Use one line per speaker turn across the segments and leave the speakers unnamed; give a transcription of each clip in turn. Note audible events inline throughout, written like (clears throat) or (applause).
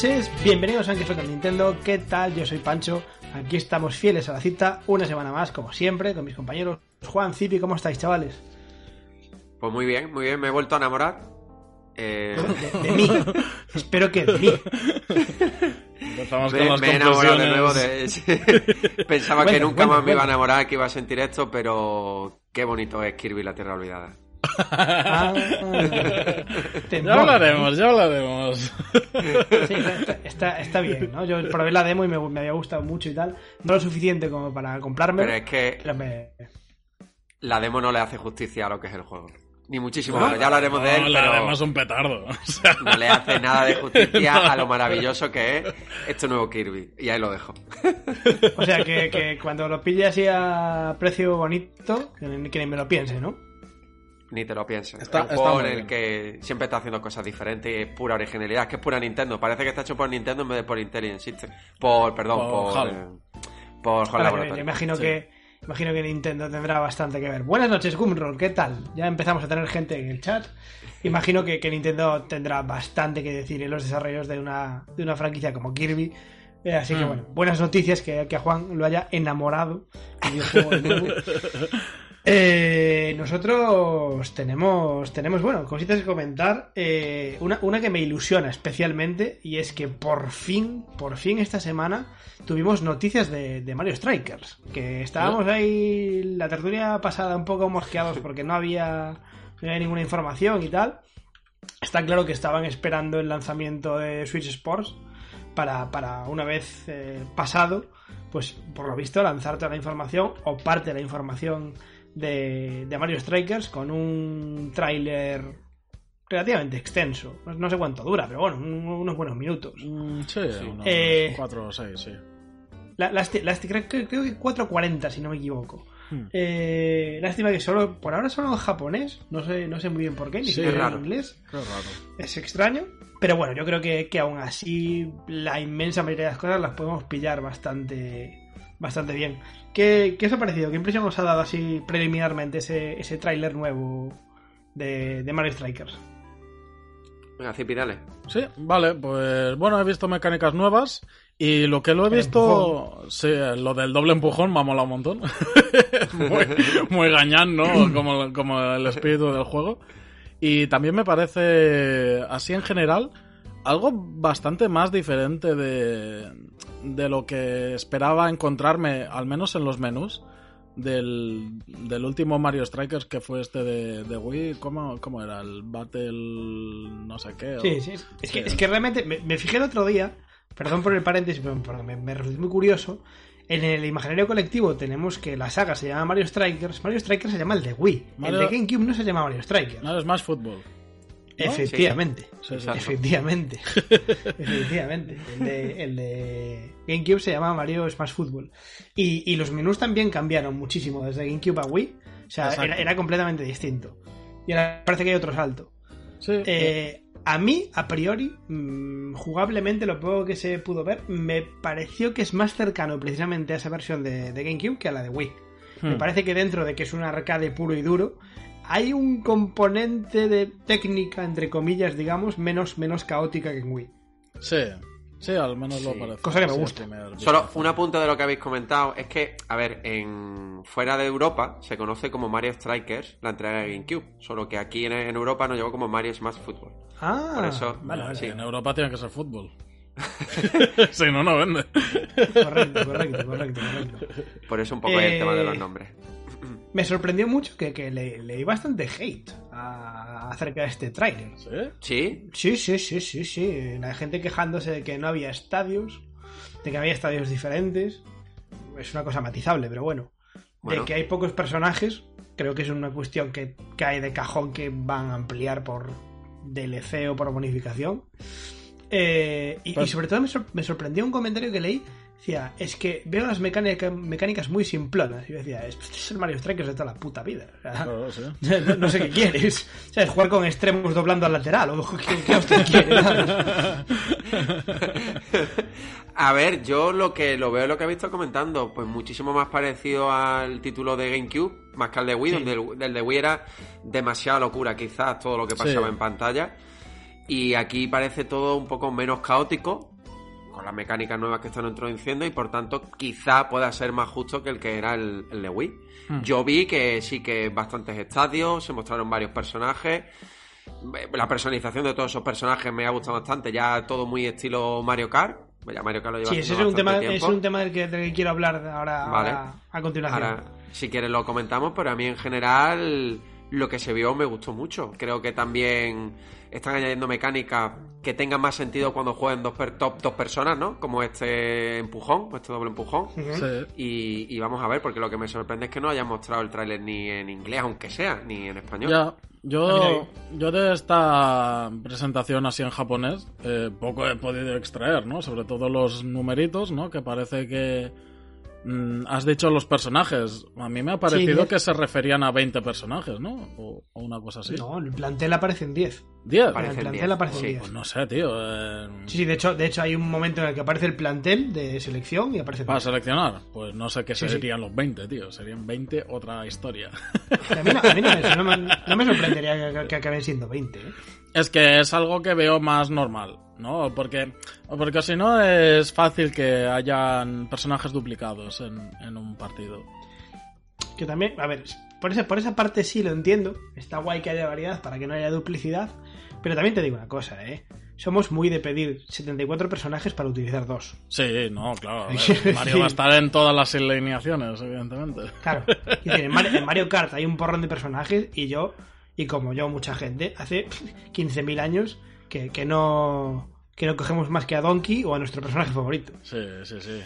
buenas noches, bienvenidos a Anque con Nintendo. ¿Qué tal? Yo soy Pancho. Aquí estamos fieles a la cita, una semana más, como siempre, con mis compañeros Juan, Zipi. ¿Cómo estáis, chavales?
Pues muy bien, muy bien. Me he vuelto a enamorar. Eh...
De, mí. (laughs) Espero que de mí.
Empezamos me, con me he enamorado de nuevo. De... (laughs) Pensaba que nunca más me iba a enamorar, que iba a sentir esto, pero qué bonito es Kirby la Tierra Olvidada.
Ah, (laughs) ya hablaremos, ya hablaremos.
Sí, está, está, bien, ¿no? Yo probé la demo y me, me, había gustado mucho y tal. No lo suficiente como para comprarme.
Pero es que la demo no le hace justicia a lo que es el juego. Ni muchísimo menos, ya hablaremos de él.
La
pero
demo es un petardo.
No le hace nada de justicia a lo (laughs) maravilloso que es este nuevo Kirby. Y ahí lo dejo.
O sea, que, que cuando lo pille así a precio bonito, que ni me lo piense, ¿no?
Ni te lo pienses. Está, es un juego en el que siempre está haciendo cosas diferentes y es pura originalidad. Es que es pura Nintendo. Parece que está hecho por Nintendo en vez de por Intelligent System. Por, perdón, por. Por, eh, por
Hall Yo imagino que. Imagino que Nintendo tendrá bastante que ver. Buenas noches, Gumroll, ¿qué tal? Ya empezamos a tener gente en el chat. Imagino que, que Nintendo tendrá bastante que decir en los desarrollos de una, de una franquicia como Kirby. Eh, así que
Mm.
bueno, buenas noticias que, que a Juan lo haya enamorado. el videojuego nuevo. (laughs) Eh, nosotros tenemos, tenemos, bueno, cositas que comentar. Eh, una, una que me ilusiona especialmente y es que por fin, por fin esta semana tuvimos noticias de, de Mario Strikers. Que estábamos ahí la tertulia pasada un poco mosqueados (laughs) porque no había, no había ninguna información y tal. Está claro que estaban esperando el lanzamiento de Switch Sports para, para una vez eh, pasado, pues por lo visto lanzar toda la información o parte de la información de, de Mario Strikers con un tráiler relativamente extenso. No, no, sé cuánto dura, pero bueno, un, unos buenos minutos.
Mm, sí, unos
Eh,
4 o 6, sí.
La, lásti- lásti- creo, creo- que 4.40 si no me equivoco.
Hmm.
Eh, lástima que solo por ahora solo en japonés, no sé, no sé muy bien por qué, ni
Sí,
siquiera en inglés.
Qué raro.
Es extraño, pero bueno, yo creo que, que aún así la inmensa mayoría de las cosas las podemos pillar bastante bastante bien. ¿Qué, qué os ha parecido? ¿Qué impresión os ha dado así preliminarmente ese, ese tráiler nuevo de, de Mario Strikers?
Venga, Zipi, dale.
Sí, vale, pues bueno, he visto mecánicas nuevas y lo que lo he visto, sí, lo del doble empujón me ha molado un montón. (laughs) muy, muy gañán, ¿no? (clears throat) Como, como el espíritu del juego. Y también me parece, así en general, algo bastante más diferente de, de lo que esperaba encontrarme, al menos en los menús. Del, del último Mario Strikers que fue este de, de Wii, ¿cómo, ¿cómo era? El Battle no sé qué. o-
Sí, sí. Es que,
Sí.
es que realmente me, me fijé el otro día, perdón por el paréntesis, pero porque me, me resultó muy curioso. En el imaginario colectivo tenemos que la saga se llama Mario Strikers. Mario Strikers se llama el de Wii.
Mario-
El de GameCube no se llama Mario Strikers.
No, es más fútbol. ¿No?
Efectivamente.
Sí.
Efectivamente. (laughs) Efectivamente. El de, el de GameCube se llama Mario Smash Football. Y, y los menús también cambiaron muchísimo desde GameCube a Wii. O sea, era, era completamente distinto. Y ahora parece que hay otro salto.
Sí,
Eh, a mí, a priori, mm, jugablemente, lo poco que se pudo ver, me pareció que es más cercano precisamente a esa versión de, de GameCube que a la de Wii. Me
Hmm.
parece que dentro de que es un arcade puro y duro, hay un componente de técnica, entre comillas, digamos, menos, menos caótica que en Wii.
sí, sí, al menos lo parece.
Cosa que me gusta.
el
Solo un apunte de lo que habéis comentado es que, a ver, en fuera de Europa se conoce como Mario Strikers la entrega de GameCube, solo que aquí en, en Europa nos llegó como Mario Smash Football.
Ah,
Por eso-
vale, vale.
sí.
En Europa tiene que ser fútbol. (laughs) si no, no vende.
Correcto, correcto, correcto, correcto.
Por eso un poco el
Eh,
tema de los nombres.
Me sorprendió mucho que, que le, leí bastante hate a- acerca de este tráiler.
¿Sí?
¿Sí?
Sí, sí, sí, sí, sí. La gente quejándose de que no había estadios, de que había estadios diferentes. Es una cosa matizable, pero bueno.
Bueno.
De que hay pocos personajes, creo que es una cuestión que cae de cajón que van a ampliar por DLC o por bonificación. Eh, y,
Pues-
y sobre todo me, sor- me sorprendió un comentario que leí. Decía, es que veo las mecánica- mecánicas muy simplonas. Y yo decía, este es el Mario Strikers de toda la puta vida. O sea, (laughs) no, no sé qué quieres. ¿Sabes? Jugar con extremos doblando al lateral. O (laughs) qué, qué hostia quieres. (laughs)
A ver, yo lo que lo veo, lo que he visto comentando, pues muchísimo más parecido al título de GameCube, más que al de Wii,
Sí.
donde el, del de Wii era demasiada locura, quizás, todo lo que pasaba
Sí.
en pantalla. Y aquí parece todo un poco menos caótico, con las mecánicas nuevas que están introduciendo, y por tanto quizá pueda ser más justo que el que era el, el de Wii. Hmm. Yo vi que sí que bastantes estadios, se mostraron varios personajes. La personalización de todos esos personajes me ha gustado bastante, ya todo muy estilo Mario Kart. Mario Kart lo lleva
sí, ese es un, tema, es un tema del que, quiero hablar ahora a, continuación. Ahora,
si quieres lo comentamos, pero a mí en general lo que se vio me gustó mucho. Creo que también están añadiendo mecánicas que tengan más sentido cuando jueguen dos, top, dos personas, ¿no? Como este empujón, este doble empujón. y, vamos a ver, porque lo que me sorprende es que no hayan mostrado el tráiler ni en inglés, aunque sea, ni en español.
Ya, yo, yo de esta presentación así en japonés eh, poco he podido extraer, ¿no? Sobre todo los numeritos, ¿no? Que parece que Mm, has dicho los personajes. A mí me ha parecido que se referían a 20 personajes, ¿no? O, una cosa así.
No, el plantel aparece en 10.
¿10?
el plantel aparece en 10.
Pues no sé, tío. Eh,
sí, sí, de hecho, de hecho hay un momento en el que aparece el plantel de selección y aparece...
¿Para seleccionar? Pues no sé qué serían los 20, tío. Serían 20 otra historia.
A mí no, me, (laughs) sorprendería que, acaben siendo 20. ¿eh?
Es que es algo que veo más normal. ¿no? Porque, porque si no es fácil que hayan personajes duplicados en, un partido.
Que también, a ver, por esa, por esa parte sí lo entiendo. Está guay que haya variedad para que no haya duplicidad. Pero también te digo una cosa, ¿eh? Somos muy de pedir 74 personajes para utilizar dos.
Sí, no, claro. (laughs) Mario va a estar en todas las alineaciones, evidentemente.
Claro. en, Mario, Kart hay un porrón de personajes y yo, y como yo, mucha gente, hace (laughs) 15.000 años que, no que no cogemos más que a Donkey o a nuestro personaje favorito.
Sí, sí, sí.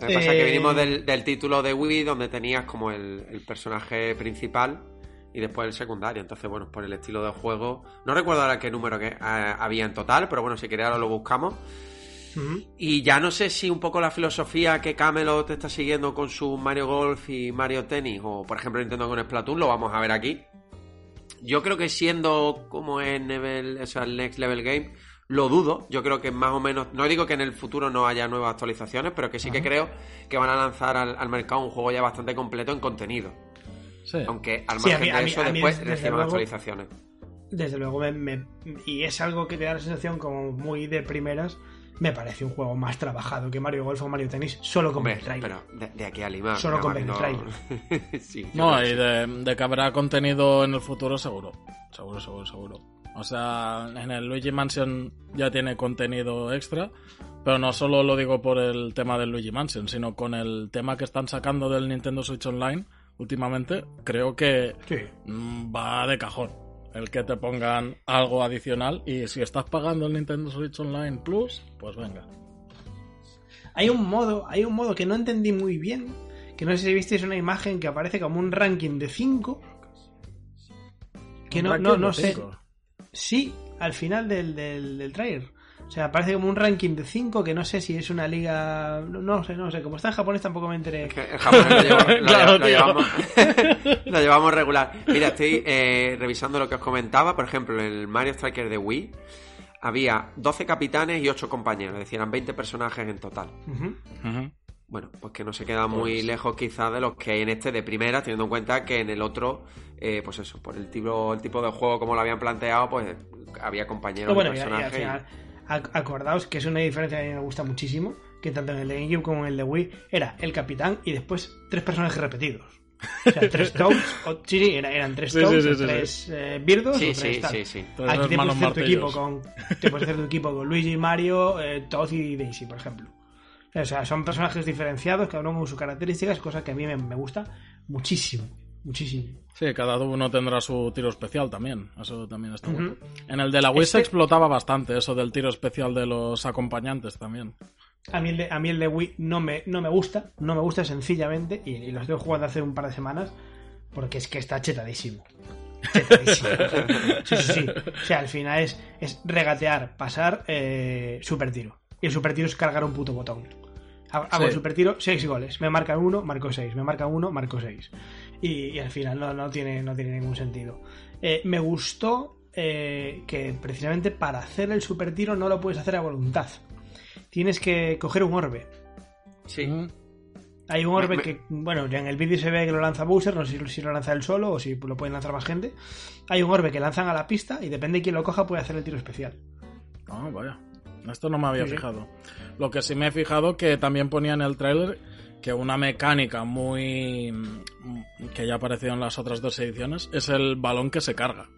Lo que pasa es que venimos del, título de Wii donde tenías como el, personaje principal y después el secundario. Entonces, bueno, por el estilo de juego. No recuerdo ahora qué número que, eh, había en total, pero bueno, si queréis ahora lo buscamos. Y ya no sé si un poco la filosofía que Camelot está siguiendo con su Mario Golf y Mario Tennis, o por ejemplo Nintendo con Splatoon, lo vamos a ver aquí. Yo creo que siendo como en el, el Next Level Game, lo dudo. Yo creo que más o menos. No digo que en el futuro no haya nuevas actualizaciones, pero que sí que creo que van a lanzar al, mercado un juego ya bastante completo en contenido. Sí. Aunque al margen de eso, después reciban actualizaciones.
Desde luego, y es algo que te da la sensación como muy de primeras me parece un juego más trabajado que Mario Golf o Mario Tennis solo con el trailer.
Pero de, aquí a Lima.
Solo con el (laughs)
no... no, y de, que habrá contenido en el futuro seguro. Seguro, seguro, seguro. O sea, en el Luigi Mansion ya tiene contenido extra, pero no solo lo digo por el tema del Luigi Mansion, sino con el tema que están sacando del Nintendo Switch Online últimamente, creo que mm, va de cajón el que te pongan algo adicional y si estás pagando el Nintendo Switch Online Plus, pues venga.
Hay un modo, hay un modo que no entendí muy bien, que no sé si visteis una imagen que aparece como un ranking de 5. Que no, no, no sé. Sí, al final del, del, del trailer. O sea, parece como un ranking de 5 que no sé si es una liga. No, sé, no sé. Como está en japonés tampoco me enteré.
En japonés lo, llevamos, (laughs) (laughs) lo, llevamos, regular. Mira, estoy eh, revisando lo que os comentaba. Por ejemplo, en el Mario Striker de Wii había 12 capitanes y 8 compañeros. Es decir, eran 20 personajes en total. Bueno, pues que no se queda muy pues lejos quizás de los que hay en este de primera, teniendo en cuenta que en el otro, eh, pues eso, por el tipo, el tipo de juego como lo habían planteado, pues había compañeros
bueno, personajes acordaos que es una diferencia que a mí me gusta muchísimo, que tanto en el de GameCube como en el de Wii era el capitán y después tres personajes repetidos. O sea, tres (laughs) Toads, o, sí, sí, eran, tres Toads, tres eh, Birdos, o tres
sí, sí,
Aquí te puedes hacer tu equipo con, te puedes hacer tu equipo con Luigi, Mario, eh, Toad y Daisy, por ejemplo. O sea, son personajes diferenciados, cada uno con sus características, cosa que a mí me, me gusta muchísimo, muchísimo.
Sí, cada uno tendrá su tiro especial también. Eso también está bueno. En el de la Wii se este- explotaba bastante eso del tiro especial de los acompañantes también.
A mí el de, a mí el de Wii no me, no me gusta, no me gusta sencillamente, y, lo estoy jugando hace un par de semanas, porque es que está chetadísimo. Chetadísimo. (laughs) sí, sí, sí. O sea, al final es, es regatear, pasar, eh, super tiro. Y el super tiro es cargar un puto botón. Hago el super tiro, 6 goles. Me marcan uno, marco 6. Me marcan uno, marco 6 y, al final no, no, tiene, no tiene ningún sentido. Eh, me gustó eh, que precisamente para hacer el super tiro no lo puedes hacer a voluntad. Tienes que coger un orbe.
Sí.
Hay un orbe que, bueno, ya en el vídeo se ve que lo lanza Bowser, no sé si lo lanza él solo o si lo pueden lanzar más gente. Hay un orbe que lanzan a la pista y depende de quién lo coja puede hacer el tiro especial.
Ah, vaya. Esto no me había fijado. Lo que sí me he fijado que también ponía en el trailer que una mecánica muy que ya apareció en las otras dos ediciones es el balón que se carga.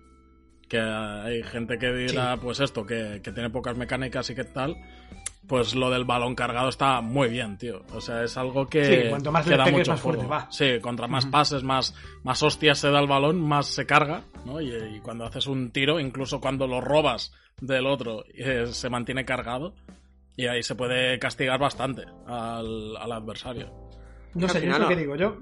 Que hay gente que dirá, pues esto, que, que tiene pocas mecánicas y que tal, pues lo del balón cargado está muy bien, tío. O sea, es algo que.
Sí, cuanto más le pegues, más fuerte va.
Sí, contra más pases, más, más hostias se da el balón, más se carga, ¿no? Y, cuando haces un tiro, incluso cuando lo robas del otro, eh, se mantiene cargado. Y ahí se puede castigar bastante al, al adversario.
No sé, yo lo que digo. Yo.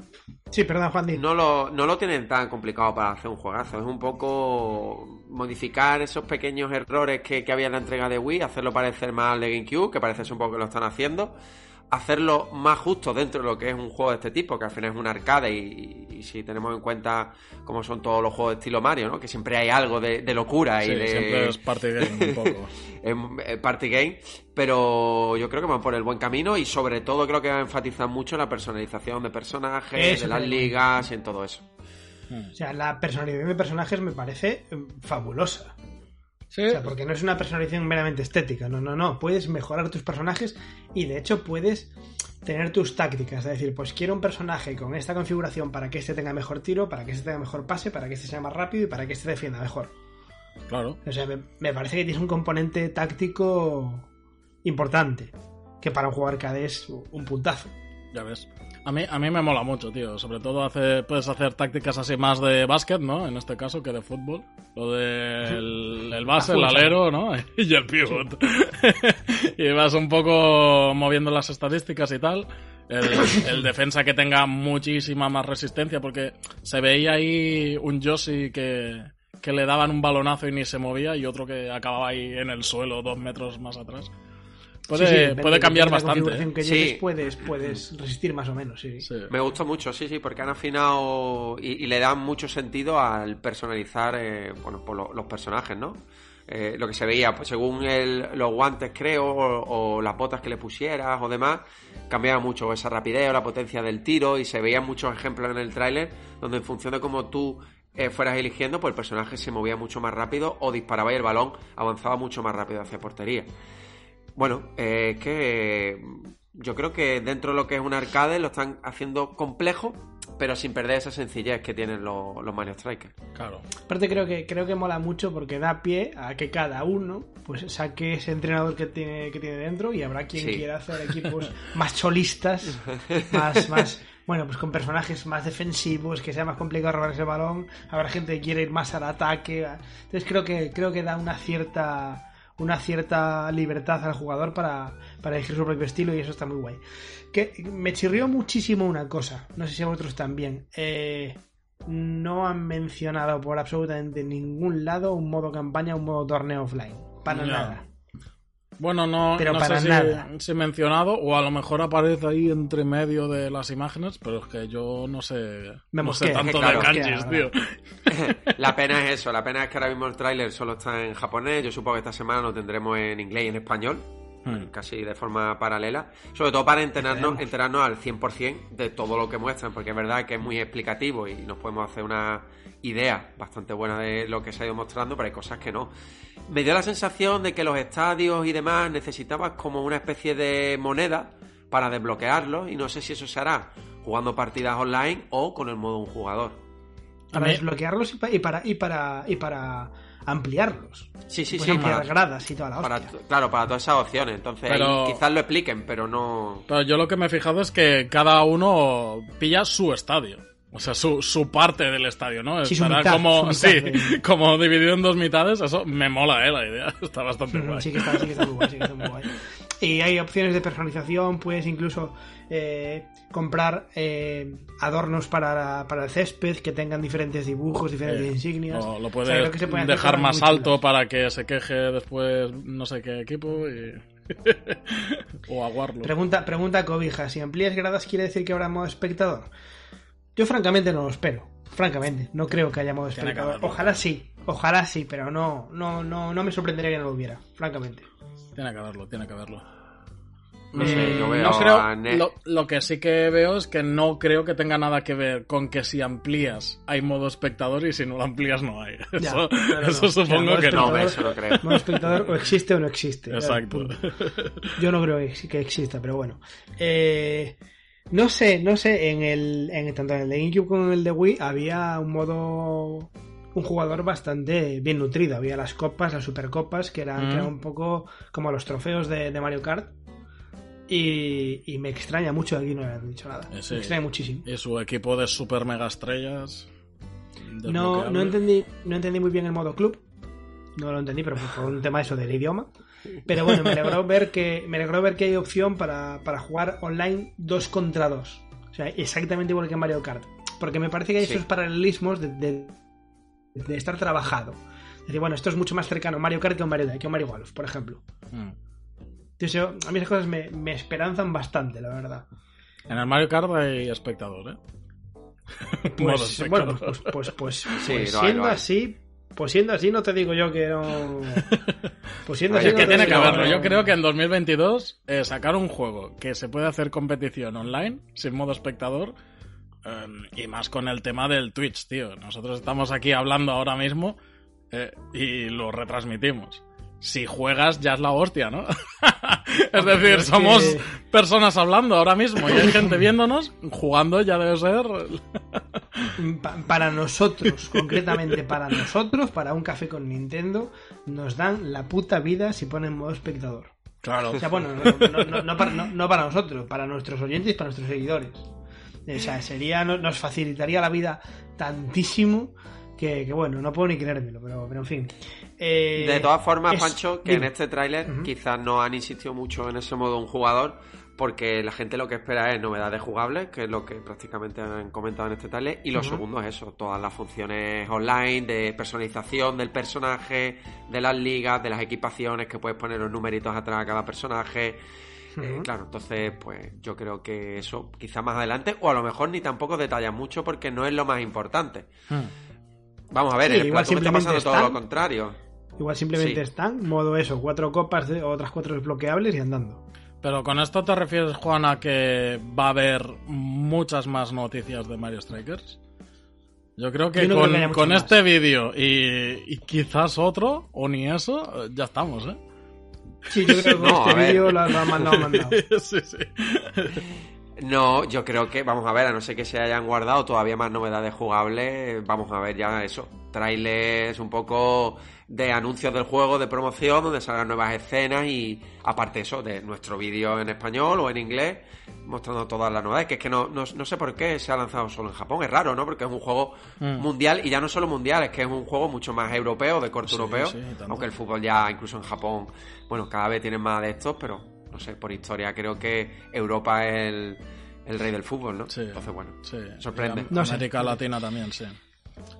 Sí, perdón, Juan.
No lo, no lo tienen tan complicado para hacer un juegazo. Es un poco modificar esos pequeños errores que, que había en la entrega de Wii, hacerlo parecer más al de GameCube, que parece un poco que lo están haciendo hacerlo más justo dentro de lo que es un juego de este tipo, que al final es un arcade y, si tenemos en cuenta cómo son todos los juegos de estilo Mario, ¿no? Que siempre hay algo de, locura y de...
siempre es party game un poco. (laughs)
es party game, pero yo creo que van por el buen camino y sobre todo creo que va a enfatizar mucho la personalización de personajes, de las ligas y en todo eso.
O sea, la personalización de personajes me parece eh, O sea, porque no es una personalización meramente estética, no, no, no. Puedes mejorar tus personajes y de hecho puedes tener tus tácticas. Es decir, pues quiero un personaje con esta configuración para que este tenga mejor tiro, para que este tenga mejor pase, para que este sea más rápido y para que este defienda mejor.
Claro.
O sea, me, parece que tienes un componente táctico importante, que para un jugador arcade es un puntazo.
Ya ves. A mí, a mí me mola mucho, tío. Sobre todo hace, puedes hacer tácticas así más de básquet, ¿no? En este caso, que de fútbol. Lo del (laughs) el base, el alero, ¿no? (laughs) y el pivot. (laughs) y vas un poco moviendo las estadísticas y tal. (coughs) El, defensa que tenga muchísima más resistencia, porque se veía ahí un Josie que, que le daban un balonazo y ni se movía, y otro que acababa ahí en el suelo dos metros más atrás. Puede, puede cambiar bastante.
¿eh? que puedes, puedes resistir más o menos, sí.
Me gusta mucho, sí, sí, porque han afinado y, le dan mucho sentido al personalizar eh, bueno, por los personajes, ¿no? Eh, lo que se veía, pues según los guantes, creo, o, las botas que le pusieras o demás, cambiaba mucho esa rapidez o la potencia del tiro y se veían muchos ejemplos en el tráiler donde en función de cómo tú fueras eligiendo, pues el personaje se movía mucho más rápido o disparaba y el balón avanzaba mucho más rápido hacia portería. Bueno, eh, es que yo creo que dentro de lo que es un arcade lo están haciendo complejo, pero sin perder esa sencillez que tienen los, los Mario Strikers.
Claro.
Aparte creo que creo que mola mucho porque da pie a que cada uno pues saque ese entrenador que tiene que tiene dentro y habrá quien quiera hacer (laughs) equipos más cholistas, más más bueno, pues con personajes más defensivos, que sea más complicado robar ese balón, habrá gente que quiere ir más al ataque. Entonces creo que creo que da una cierta una cierta libertad al jugador para, elegir su propio estilo y eso está muy guay. Que me chirrió muchísimo una cosa, no sé si a vosotros también. Eh, no han mencionado por absolutamente ningún lado un modo campaña, un modo torneo offline. Para nada.
Bueno, no,
pero
no
para
sé
nada.
Si, he mencionado, o a lo mejor aparece ahí entre medio de las imágenes, pero es que yo no sé, no sé tanto de kanjis, tío. (laughs)
La pena es eso, la pena es que ahora mismo el tráiler solo está en japonés, yo supongo que esta semana lo tendremos en inglés y en español, hmm. casi de forma paralela, sobre todo para enterarnos, enterarnos al 100% de todo lo que muestran, porque es verdad que es muy explicativo y nos podemos hacer una idea bastante buena de lo que se ha ido mostrando, pero hay cosas que no me dio la sensación de que los estadios y demás necesitabas como una especie de moneda para desbloquearlos y no sé si eso se hará jugando partidas online o con el modo un jugador.
Para desbloquearlos y para, y para, y para, ampliarlos.
Sí, sí, sí.
Ampliar gradas y toda la
para, Claro, para todas esas opciones. Entonces, quizás lo expliquen, pero no.
Pero yo lo que me he fijado es que cada uno pilla su estadio. O sea, su, su parte del estadio, ¿no?
Sí, Estará como,
sí, (laughs) como dividido en dos mitades. Eso me mola, ¿eh? La idea. (laughs) Está bastante guay.
Sí que está, sí que está muy guay, sí que está muy guay. (laughs) Y hay opciones de personalización, puedes incluso eh, comprar eh, adornos para, para, el césped que tengan diferentes dibujos, diferentes insignias.
O lo puedes dejar más alto para que se queje después no sé qué equipo y... (laughs) o aguarlo.
Pregunta, pregunta Cobija, si amplías gradas quiere decir que habrá modo espectador. Yo francamente no lo espero. Francamente, no creo que haya modo espectador. Ojalá sí, ojalá sí, pero no, no, no, no me sorprendería que no lo hubiera, francamente.
Tiene que haberlo, tiene que haberlo.
No sé,
Mm,
yo veo
no creo-
a
lo, lo que sí que veo es que no creo que tenga nada que ver con que si amplías hay modo espectador y si no lo amplías no hay.
Ya,
Eso,
no, no,
eso
no.
supongo que no.
No, eso no creo.
Modo espectador o existe o no existe.
Exacto.
Yo no creo que que exista, pero bueno. Eh, no sé, no sé, en el, en, tanto en el de GameCube como en el de Wii había un modo, un jugador bastante bien nutrido. Había las copas, las supercopas, que eran,
Mm.
que eran un poco como los trofeos de, de Mario Kart. Y, y me extraña mucho que aquí no hayan dicho nada.
Sí.
Me extraña muchísimo.
Y su equipo de super mega estrellas.
No, no entendí, no entendí muy bien el modo club. No lo entendí, pero por un tema eso del idioma. Pero bueno, me alegró (laughs) ver que, me alegró ver que hay opción para, para jugar online 2 contra 2. O sea, exactamente igual que en Mario Kart. Porque me parece que hay
Sí.
esos paralelismos de, de- de estar trabajado. Es decir, bueno, esto es mucho más cercano a Mario Kart que a Mario, que Mario Golf, por ejemplo.
Mm.
Entonces, yo- a mí esas cosas me, me esperanzan bastante, la verdad.
En el Mario Kart hay espectador, ¿eh?
Pues,
espectador.
bueno, pues, pues, pues, (laughs)
Sí,
pues
lo hay,
siendo
hay.
así, pues siendo así, no te digo yo que no. (laughs) Pues siendo así,
Es
no
que tiene que haberlo. Yo creo que en 2022 eh, sacar un juego que se puede hacer competición online sin modo espectador eh, y más con el tema del Twitch, tío. Nosotros estamos aquí hablando ahora mismo eh, y lo retransmitimos. Si juegas ya es la hostia, ¿no? (laughs) es decir, somos
que-
personas hablando ahora mismo y hay gente viéndonos, jugando ya debe ser...
Pa- para nosotros, concretamente para nosotros, para un café con Nintendo, nos dan la puta vida si ponen modo espectador.
Claro.
O sea, bueno, no, no- no- no para, no para nosotros, para nuestros oyentes y para nuestros seguidores. O sea, sería, no- nos facilitaría la vida tantísimo que, que, bueno, no puedo ni creérmelo, pero, pero en fin. Eh,
De todas formas,
es-
Pancho, que
dime.
en este tráiler quizás no han insistido mucho en ese modo un jugador, porque la gente lo que espera es novedades jugables, que es lo que prácticamente han comentado en este tráiler, y lo segundo es eso, todas las funciones online, de personalización del personaje, de las ligas, de las equipaciones, que puedes poner los numeritos atrás a cada personaje. Eh, claro, entonces, pues yo creo que eso quizás más adelante, o a lo mejor ni tampoco detallan mucho porque no es lo más importante.
Mm.
Vamos a ver,
Sí,
en el
igual
Splatoon está pasando
simplemente
todo lo
están.
contrario.
Igual simplemente
Sí.
están, modo eso, cuatro copas de otras cuatro desbloqueables y andando.
Pero con esto te refieres, Juan, a que va a haber muchas más noticias de Mario Strikers. Yo creo que
Yo no creo
con,
que
este vídeo y, y quizás otro, o ni eso, ya estamos, ¿eh?
Sí, yo creo que
No, a
este vídeo lo, lo han mandado, (laughs) mandado.
sí, sí.
No, yo creo que, vamos a ver, a no ser que se hayan guardado todavía más novedades jugables, vamos a ver ya eso, trailers un poco de anuncios del juego, de promoción, donde salgan nuevas escenas y aparte eso, de nuestro vídeo en español o en inglés, mostrando todas las novedades, que es que no, no, no sé por qué se ha lanzado solo en Japón, es raro, ¿no? Porque es un juego
Mm.
mundial y ya no solo mundial, es que es un juego mucho más europeo, de corte
Sí,
europeo,
sí,
aunque el fútbol ya incluso en Japón, bueno, cada vez tienen más de estos, pero no sé, por historia creo que Europa es el, el rey del fútbol, ¿no?
Sí.
Entonces, bueno,
Sí,
sorprende.
y
No sé.
América Latina también, sí.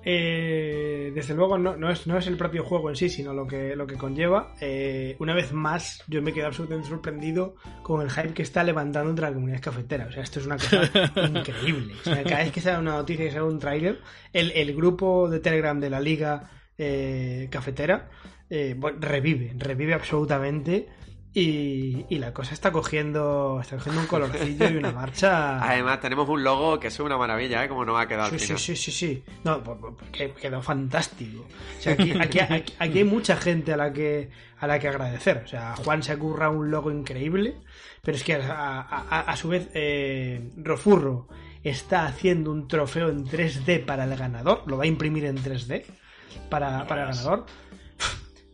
Eh, desde luego no, no es, no es el propio juego en sí, sino lo que, lo que conlleva. Eh, una vez más, yo me quedo absolutamente sorprendido con el hype que está levantando entre la comunidad cafetera. O sea, esto es una cosa (laughs) increíble. O sea, cada vez que sale una noticia, que sale un tráiler, el, el grupo de Telegram de la liga eh, cafetera revive, revive absolutamente. Y, y la cosa está cogiendo, está cogiendo un colorcillo y una (laughs) marcha.
Además, tenemos un logo que es una maravilla, ¿eh? Como nos va a quedar al
Sí, sí, sí, sí, sí. No, pues, pues, que- quedó fantástico. O sea, aquí, aquí, aquí, aquí hay mucha gente a la que a la que agradecer. O sea, Juan se ocurra un logo increíble, pero es que a, a- a su vez eh, Rofurro está haciendo un trofeo en 3D para el ganador, lo va a imprimir en 3D para, para el ganador.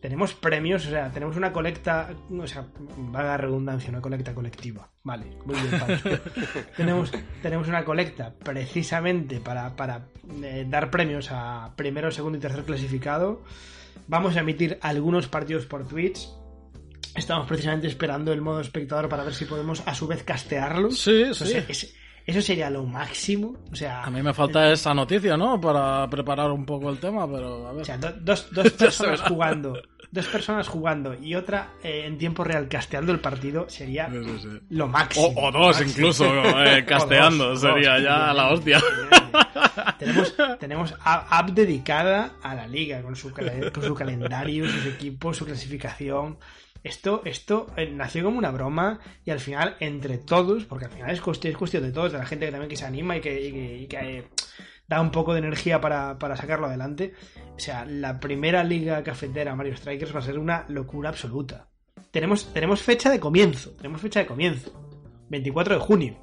Tenemos premios, o sea, tenemos una colecta, o sea, vaga redundancia, una colecta colectiva. Vale, muy bien, Pancho. (laughs) tenemos, tenemos una colecta precisamente para, para eh, dar premios a primero, segundo y tercer clasificado. Vamos a emitir algunos partidos por Twitch. Estamos precisamente esperando el modo espectador para ver si podemos a su vez castearlos.
Sí,
Eso,
sí.
es- eso sería lo máximo. O sea,
A mí me falta esa noticia, ¿no? Para preparar un poco el tema, pero a ver.
O sea, do- dos, dos (laughs) personas jugando, dos personas jugando y otra eh, en tiempo real casteando el partido sería
Sí, sí, sí.
lo máximo.
O, dos
máximo.
incluso, eh, (laughs) casteando,
dos,
sería
dos,
ya la hostia. (laughs)
tenemos tenemos app dedicada a la liga con su, con su calendario, sus equipos, su clasificación. Esto, esto eh, nació como una broma y al final, entre todos, porque al final es cuestión, es cuestión de todos, de la gente que también que se anima y que, y que- y que, eh, da un poco de energía para, para sacarlo adelante. O sea, la primera liga cafetera Mario Strikers va a ser una locura absoluta. Tenemos, tenemos fecha de comienzo, tenemos fecha de comienzo. 24 de junio.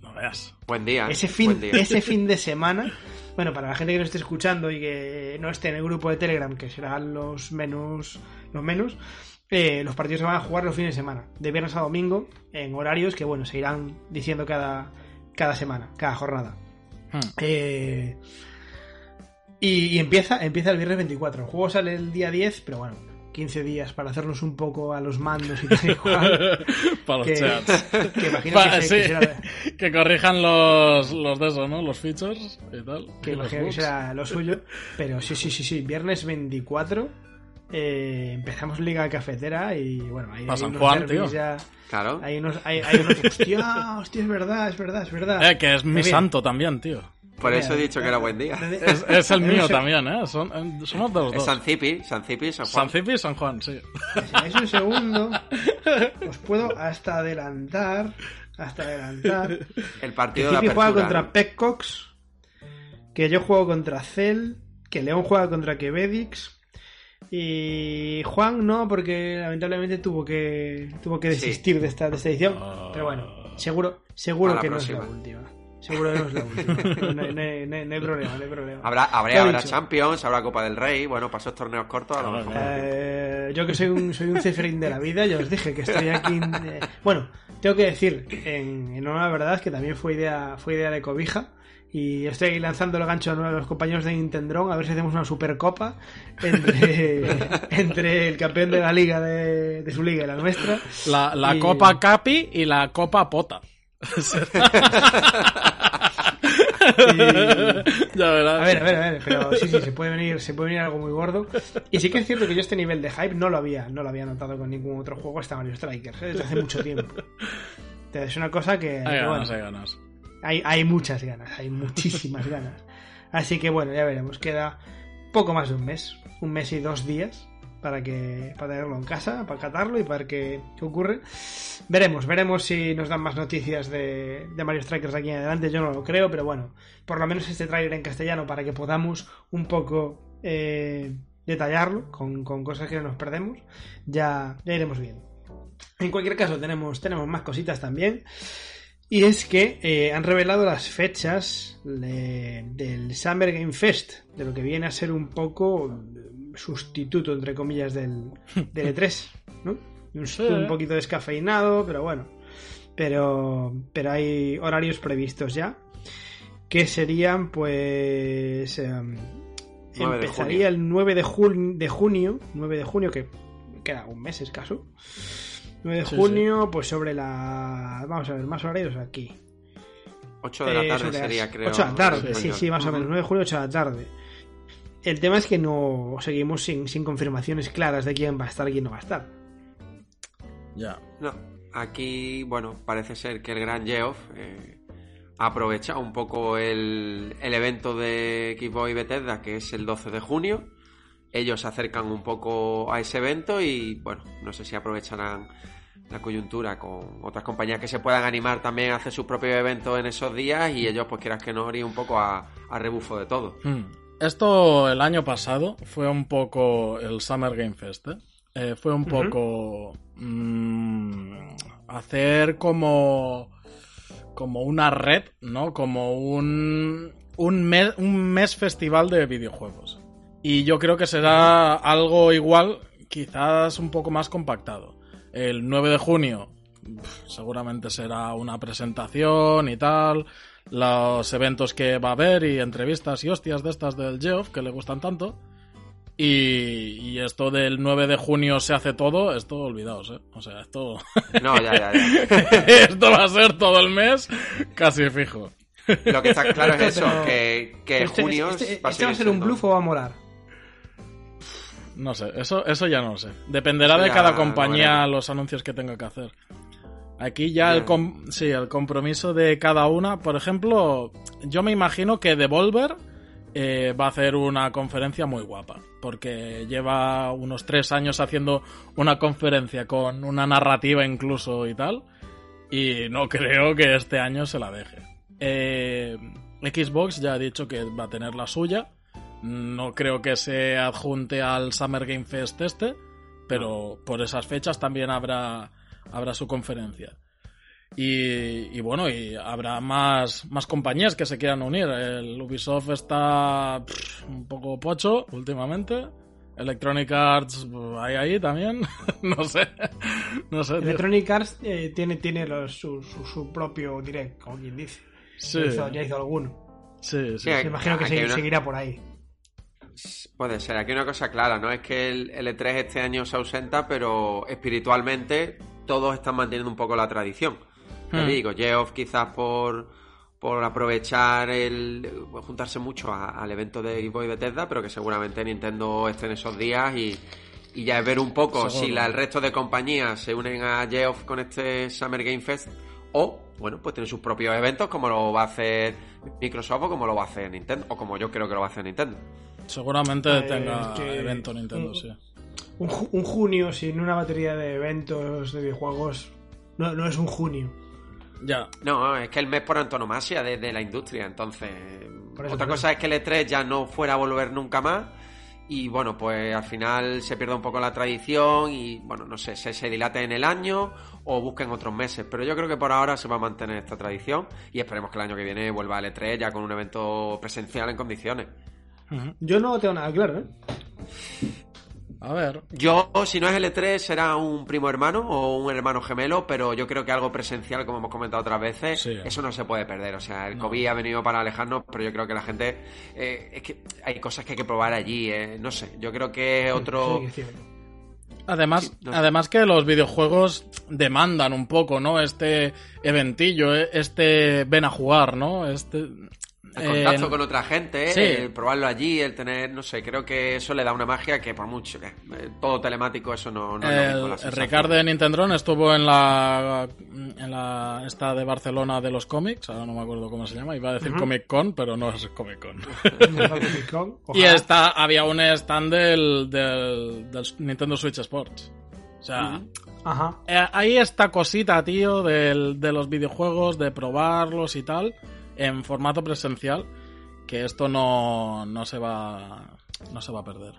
No veas.
Buen día.
Ese fin,
buen día.
ese fin de (laughs) semana, bueno, para la gente que nos esté escuchando y que no esté en el grupo de Telegram, que serán los menos, los menos, eh, los partidos se van a jugar los fines de semana, de viernes a domingo, en horarios que, bueno, se irán diciendo cada, cada semana, cada jornada.
Hmm.
Eh, y, y empieza, empieza el viernes 24. El juego sale el día 10, pero bueno, 15 días para hacernos un poco a los mandos y (laughs) tal y cual,
Para los
que,
chats.
que imagino
Pa-
que,
sí,
que será-
que corrijan los, los de eso, ¿no? Los features y tal.
que
y los
imagino que será lo suyo. Pero sí, sí, sí, sí. Viernes 24 eh, empezamos Liga Cafetera y bueno,
Pa'
hay
San
unos
Juan, tío.
ya-
Claro.
hay unos, hay, hay unos, hostia, (laughs) hostia, es verdad, es verdad, es verdad.
Eh, que es mi santo también, tío.
Por eso he dicho que era buen día. (laughs)
Es, es el mío también, ¿eh? Son, eh, somos de los
Es
dos.
San Cipi, San Cipi, San Juan.
San Cipi y San Juan, sí.
Si dais un segundo, (laughs) os puedo hasta adelantar, hasta adelantar.
El
Que
partido de
juega contra
¿no?
Peccox, que yo juego contra Cell, que León juega contra Quevedix. Y Juan no, porque lamentablemente tuvo que tuvo que
Sí.
desistir de esta, de esta edición.
Ah.
Pero bueno, seguro, seguro
A la
que no es
próxima.
la última. Seguro que no es la última. (laughs) No, hay- no hay- no hay- no hay problema, no hay problema.
Habrá,
¿Qué
habrá,
ha
habrá? Champions, habrá Copa del Rey. Bueno, para esos torneos cortos a lo mejor.
Eh, yo que soy un, soy un cefrín de la vida, ya os dije que estoy aquí. eh, bueno, tengo que decir, en, en honor a la verdad, que también fue idea, fue idea de cobija. Y estoy lanzando el gancho a los compañeros de Nintendron a ver si hacemos una supercopa entre, (laughs) entre el campeón de la liga de, de su liga y la nuestra.
La, la
Y-
Copa Capi y la Copa Pota.
Y- (laughs)
ya verás.
A ver, a ver, a ver, pero sí, sí, se puede venir, se puede venir algo muy gordo. Y sí que es cierto que yo este nivel de hype no lo había, no lo había notado con ningún otro juego hasta Mario Strikers, ¿eh? desde hace mucho tiempo. Entonces, es una cosa que,
Hay
bueno,
ganas, hay ganas.
Hay, hay muchas ganas, hay muchísimas (laughs) ganas. Así que bueno, ya veremos, queda poco más de un mes, un mes y dos días para que para tenerlo en casa, para catarlo y para ver qué, ocurre. Veremos, veremos si nos dan más noticias de, de Mario Strikers aquí en adelante, yo no lo creo, pero bueno, por lo menos este tráiler en castellano para que podamos un poco eh, detallarlo con, con cosas que no nos perdemos, ya, ya iremos viendo. En cualquier caso, tenemos, tenemos más cositas también. Y es que eh, han revelado las fechas de- del Summer Game Fest, de lo que viene a ser un poco eh, sustituto, entre comillas, del, (laughs) del E3, ¿no? Un,
Sí.
un poquito descafeinado, pero bueno. Pero, pero hay horarios previstos ya, que serían, pues... em,
9 de
empezaría el 9 de, jun- de junio, 9 de junio, que queda un mes escaso. 9 de
Sí,
junio, pues sobre la. Vamos a ver, más horarios aquí.
8 de la
Eh,
tarde
las
sería, creo.
8 de la tarde, sí, sí, más o menos. 9 de junio, 8 de la tarde. El tema es que no seguimos sin, sin confirmaciones claras de quién va a estar y quién no va a estar.
Ya.
No, aquí, bueno, parece ser que el gran Geoff eh, ha aprovechado un poco el, el evento de Xbox y Bethesda, que es el 12 de junio. Ellos se acercan un poco a ese evento y, bueno, no sé si aprovecharán la coyuntura con otras compañías que se puedan animar también a hacer sus propios eventos en esos días y ellos, pues quieras que no, irían un poco a, a rebufo de todo.
Hmm. Esto el año pasado fue un poco el Summer Game Fest, ¿eh? Eh, fue un poco mm, hacer como como una red, ¿no? Como un un mes, un mes festival de videojuegos. Y yo creo que será algo igual, quizás un poco más compactado. El 9 de junio seguramente será una presentación y tal, los eventos que va a haber y entrevistas y hostias de estas del Geoff que le gustan tanto. Y, y esto del 9 de junio se hace todo, esto olvidaos, ¿eh? O sea, esto, (laughs)
No, ya, ya, ya. (laughs)
esto va a ser todo el mes casi fijo.
Lo que está claro es eso, que, que
este,
junio
este- este
va a
va a
seguir
ser un bluff o va a molar.
No sé, eso, eso ya no lo sé. Dependerá de
ya
cada compañía los anuncios que tenga que hacer. Aquí ya el, com- sí, el compromiso de cada una, por ejemplo, yo me imagino que Devolver eh, va a hacer una conferencia muy guapa, porque lleva unos tres años haciendo una conferencia con una narrativa incluso y tal, y no (laughs) creo que este año se la deje. Eh, Xbox ya ha dicho que va a tener la suya, no creo que se adjunte al Summer Game Fest este, pero por esas fechas también habrá, habrá su conferencia. Y, bueno, y habrá más, más compañías que se quieran unir. El Ubisoft está un poco pocho últimamente. Electronic Arts, hay ahí también. (laughs) no sé. No sé.
Electronic Arts eh, tiene, tiene su, su, propio direct, como quien dice. Sí. Ya hizo, alguno.
Sí, sí.
Me imagino que seguirá por ahí.
Puede ser. Aquí una cosa clara, ¿no? Es que el, E3 este año se ausenta, pero espiritualmente todos están manteniendo un poco la tradición. Te hmm. digo, Geoff quizás por, por aprovechar el juntarse mucho al evento de Game Boy Bethesda, pero que seguramente Nintendo esté en esos días y, ya es ver un poco si la, el resto de compañías se unen a Geoff con este Summer Game Fest o, bueno, pues tienen sus propios eventos como lo va a hacer Microsoft o como lo va a hacer Nintendo, o como yo creo que lo va a hacer Nintendo.
Seguramente eh, tenga evento Nintendo, sí.
Un, junio sin una batería de eventos de videojuegos no, no es un junio.
Ya.
No, es que el mes por antonomasia de, la industria, entonces. otra cosa es que el E3 ya no fuera a volver nunca más. Y bueno, pues al final se pierde un poco la tradición y bueno, no sé, se, se dilate en el año o busquen otros meses. Pero yo creo que por ahora se va a mantener esta tradición y esperemos que el año que viene vuelva al E3 ya con un evento presencial en condiciones.
Yo no tengo nada claro, ¿eh?
A ver.
Yo, si no es L3, será un primo hermano o un hermano gemelo, pero yo creo que algo presencial, como hemos comentado otras veces, eso no se puede perder. O sea, el COVID ha venido para alejarnos, pero yo creo que la gente. Eh, es que hay cosas que hay que probar allí, eh, no sé. Yo creo que otro.
Además, además que los videojuegos demandan un poco, ¿no? Este eventillo, eh, este ven a jugar, ¿no? Este
el contacto con otra gente, el probarlo allí, el tener, no sé, creo que eso le da una magia que por mucho, que eh, todo telemático, eso no, no es lo mismo.
Ricardo de Nintendo estuvo en la, en la esta de Barcelona de los cómics, ahora no me acuerdo cómo se llama, iba a decir Comic Con, pero no es Comic Con. (laughs) y está, había un stand del, del, Nintendo Switch Sports. O sea,
Ajá.
Eh, ahí esta cosita, tío, del, de los videojuegos, de probarlos y tal en formato presencial, que esto no, no se va no se va a perder.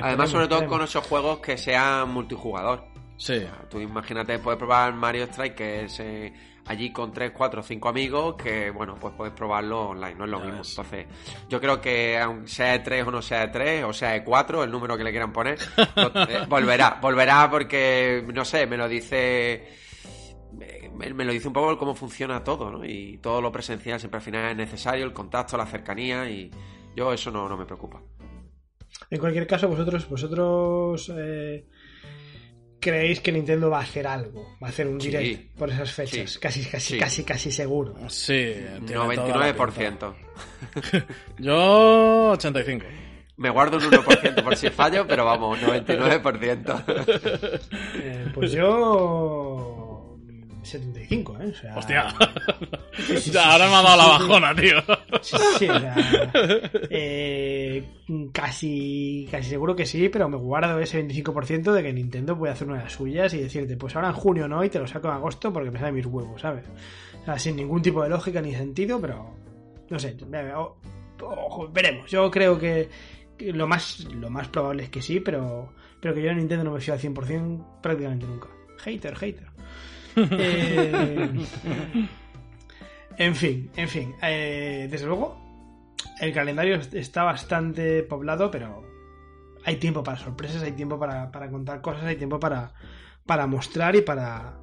Además, sobre todo con esos juegos que sean multijugador.
Sí.
tú imagínate, puedes probar Mario Strike, que es eh, allí con 3, 4, 5 amigos, que bueno, pues puedes probarlo online, no es lo mismo. Entonces, yo creo que aunque sea de 3 o no sea de 3, o sea de 4, el número que le quieran poner, eh, volverá, volverá porque, no sé, me lo dice me, lo dice un poco cómo funciona todo, ¿no? Y todo lo presencial siempre al final es necesario, el contacto, la cercanía, y yo eso no, no me preocupa.
En cualquier caso, vosotros, vosotros eh, creéis que Nintendo va a hacer algo, va a hacer un direct por esas fechas, casi, casi, casi, casi seguro.
Sí,
99%. (laughs)
yo 85.
Me guardo un 1% por si fallo, pero vamos, 99%.
Eh, pues yo 75, ¿eh? O sea...
Hostia. (laughs) ahora me ha dado la bajona, tío.
Sí, sí, o sea, eh, casi, casi seguro que sí, pero me guardo ese 25% de que Nintendo puede hacer una de las suyas y decirte, pues ahora en junio no y te lo saco en agosto porque me sale mis huevos, ¿sabes? O sea, sin ningún tipo de lógica ni sentido, pero no sé, veremos. Yo creo que lo más, lo más probable es que sí, pero, pero que yo en Nintendo no me fío al 100% prácticamente nunca. Hater, hater. Eh, (laughs) en fin, en fin. Eh, desde luego, el calendario está bastante poblado, pero hay tiempo para sorpresas, hay tiempo para, contar cosas, hay tiempo para, para mostrar y para,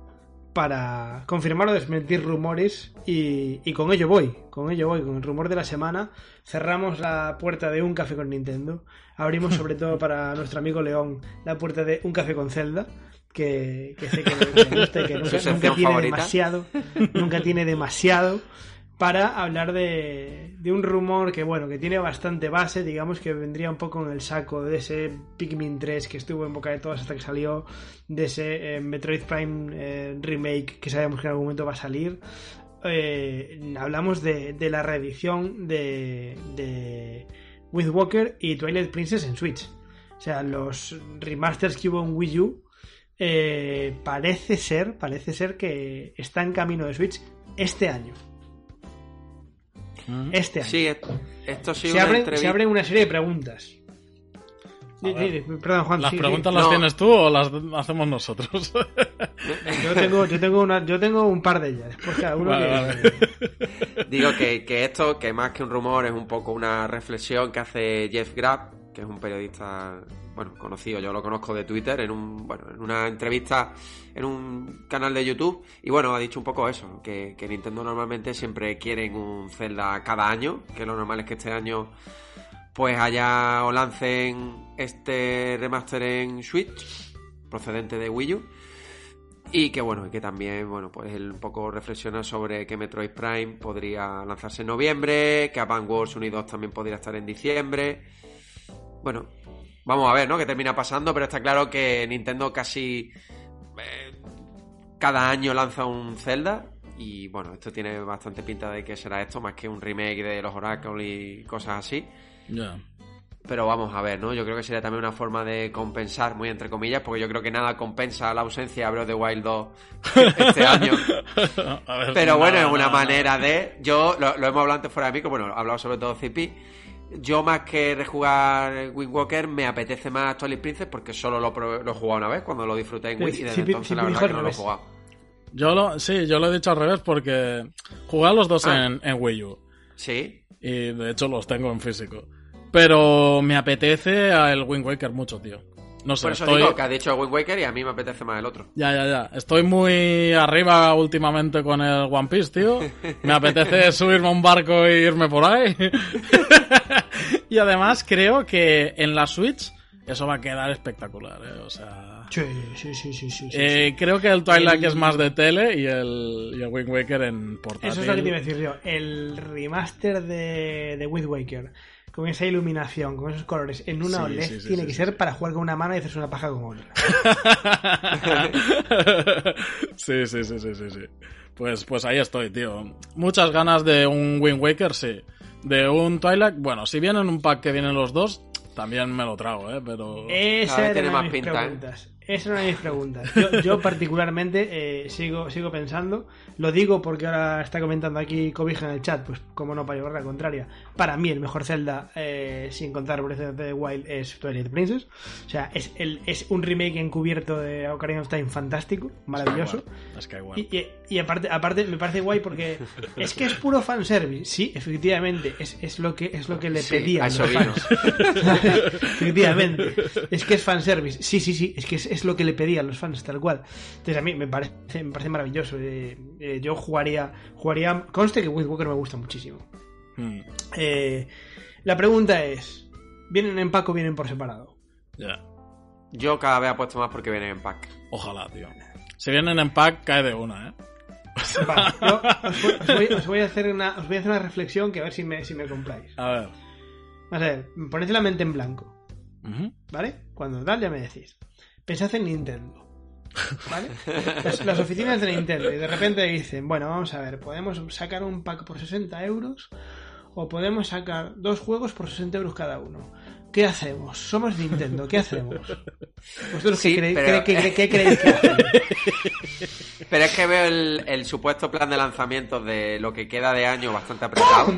para confirmar o desmentir rumores. Y, y, con ello voy, con ello voy, con el rumor de la semana. Cerramos la puerta de un café con Nintendo, abrimos sobre todo para nuestro amigo León la puerta de un café con Zelda que, sé que me gusta y que (laughs) nunca, tiene demasiado, nunca tiene demasiado para hablar de, de, un rumor que bueno, que tiene bastante base, digamos que vendría un poco en el saco de ese Pikmin 3 que estuvo en boca de todos hasta que salió, de ese eh, Metroid Prime eh, remake que sabemos que en algún momento va a salir. eh, hablamos de, de, la reedición de, de With Walker y Twilight Princess en Switch. O sea, los remasters que hubo en Wii U eh, parece ser, parece ser que está en camino de Switch este año. Este año.
Sí, esto sí
se, abre, se abre una serie de preguntas.
Perdón, Juan, ¿Las preguntas las tienes tú o las hacemos nosotros? (laughs)
yo, tengo, yo, tengo una, yo tengo un par de ellas. uno
Digo que, que, esto, que más que un rumor, es un poco una reflexión que hace Jeff Grapp, que es un periodista bueno, conocido, yo lo conozco de Twitter, en un, bueno, en una entrevista en un canal de YouTube, y bueno, ha dicho un poco eso, que, que Nintendo normalmente siempre quieren un Zelda cada año, que lo normal es que este año pues allá o lancen este remaster en Switch, procedente de Wii U. Y que bueno, que también, bueno, pues él un poco reflexiona sobre que Metroid Prime podría lanzarse en noviembre, que Advance Wars Unidos también podría estar en diciembre. Bueno, vamos a ver, ¿no? Que termina pasando, pero está claro que Nintendo casi eh, cada año lanza un Zelda. Y bueno, esto tiene bastante pinta de que será esto, más que un remake de los Oracle y cosas así. Pero vamos a ver, ¿no? Yo creo que sería también una forma de compensar, muy entre comillas, porque yo creo que nada compensa la ausencia de Breath of the Wild 2 (laughs) este año. Pero bueno, es una manera de. Yo lo, hemos hablado antes fuera de mí, bueno, he hablado sobre todo CP. Yo más que rejugar Wind Walker me apetece más Twilight Princess porque solo lo, he jugado una vez cuando lo disfruté en Wii y desde entonces la verdad que no lo he jugado.
Yo lo, sí, yo lo he dicho al revés porque jugué los dos ah. en, en Wii U.
Sí.
Y de hecho los tengo en físico. Pero me apetece el Wind Waker mucho, tío. No sé,
Por eso digo que ha dicho Wind Waker y a mí me apetece más el otro.
Ya, ya, ya. Estoy muy arriba últimamente con el One Piece, tío. (laughs) Me apetece subirme a un barco e irme por ahí. (laughs) y además creo que en la Switch eso va a quedar espectacular, ¿eh? O sea...
Sí, sí, sí, sí, sí,
eh, Creo que el Twilight es más de tele y el, y el Wind Waker en portátil.
Eso es lo que te iba a decir yo. El remaster de, de Wind Waker con esa iluminación, con esos colores, en una OLED tiene que ser para jugar con una mano y hacerse una paja con otra. (laughs)
sí, sí, sí, sí, sí, Pues, pues ahí estoy, tío. Muchas ganas de un Wind Waker, sí. De un Twilight, bueno, si vienen un pack que vienen los dos, también me lo trago, ¿eh? Pero...
Esa tiene más pinta, ¿eh? Esa es una de mis preguntas. Yo, particularmente eh, sigo, sigo pensando, lo digo porque ahora está comentando aquí Cobija en el chat, pues como no para llevar la contraria. Para mí el mejor Zelda, eh, sin contar Breath of the Wild, es Twilight Princess. O sea, es, el, es un remake encubierto de Ocarina of Time fantástico, maravilloso.
Es que
y, y, aparte, aparte me parece guay porque (laughs) es que es puro fanservice. Sí, efectivamente, es, es, lo, que, es lo que le pedía a los fans. (laughs) efectivamente, es que es fanservice. Sí, sí, sí, es que es es lo que le pedían los fans, tal cual. Entonces a mí me parece, me parece maravilloso. Eh, eh, yo jugaría, jugaría. Conste que Wind Walker me gusta muchísimo. Hmm. Eh, la pregunta es: ¿vienen en pack o vienen por separado?
Ya.
Yo cada vez apuesto más porque vienen en pack.
Ojalá, tío. Si vienen en pack, cae de una, ¿eh? (laughs)
os, voy, a hacer una, os voy a hacer una reflexión que a ver si me, si me compráis.
A ver.
A ver, poned la mente en blanco. ¿Vale? Cuando tal ya me decís pensad en Nintendo. ¿Vale? (laughs) Las, oficinas de Nintendo y de repente dicen, bueno, vamos a ver, podemos sacar un pack por 60 euros o podemos sacar dos juegos por 60 euros cada uno. ¿Qué hacemos? Somos Nintendo, ¿qué hacemos? ¿Vosotros qué, creéis, que hacen? (laughs)
Pero es que veo el, el supuesto plan de lanzamiento de lo que queda de año bastante apretado.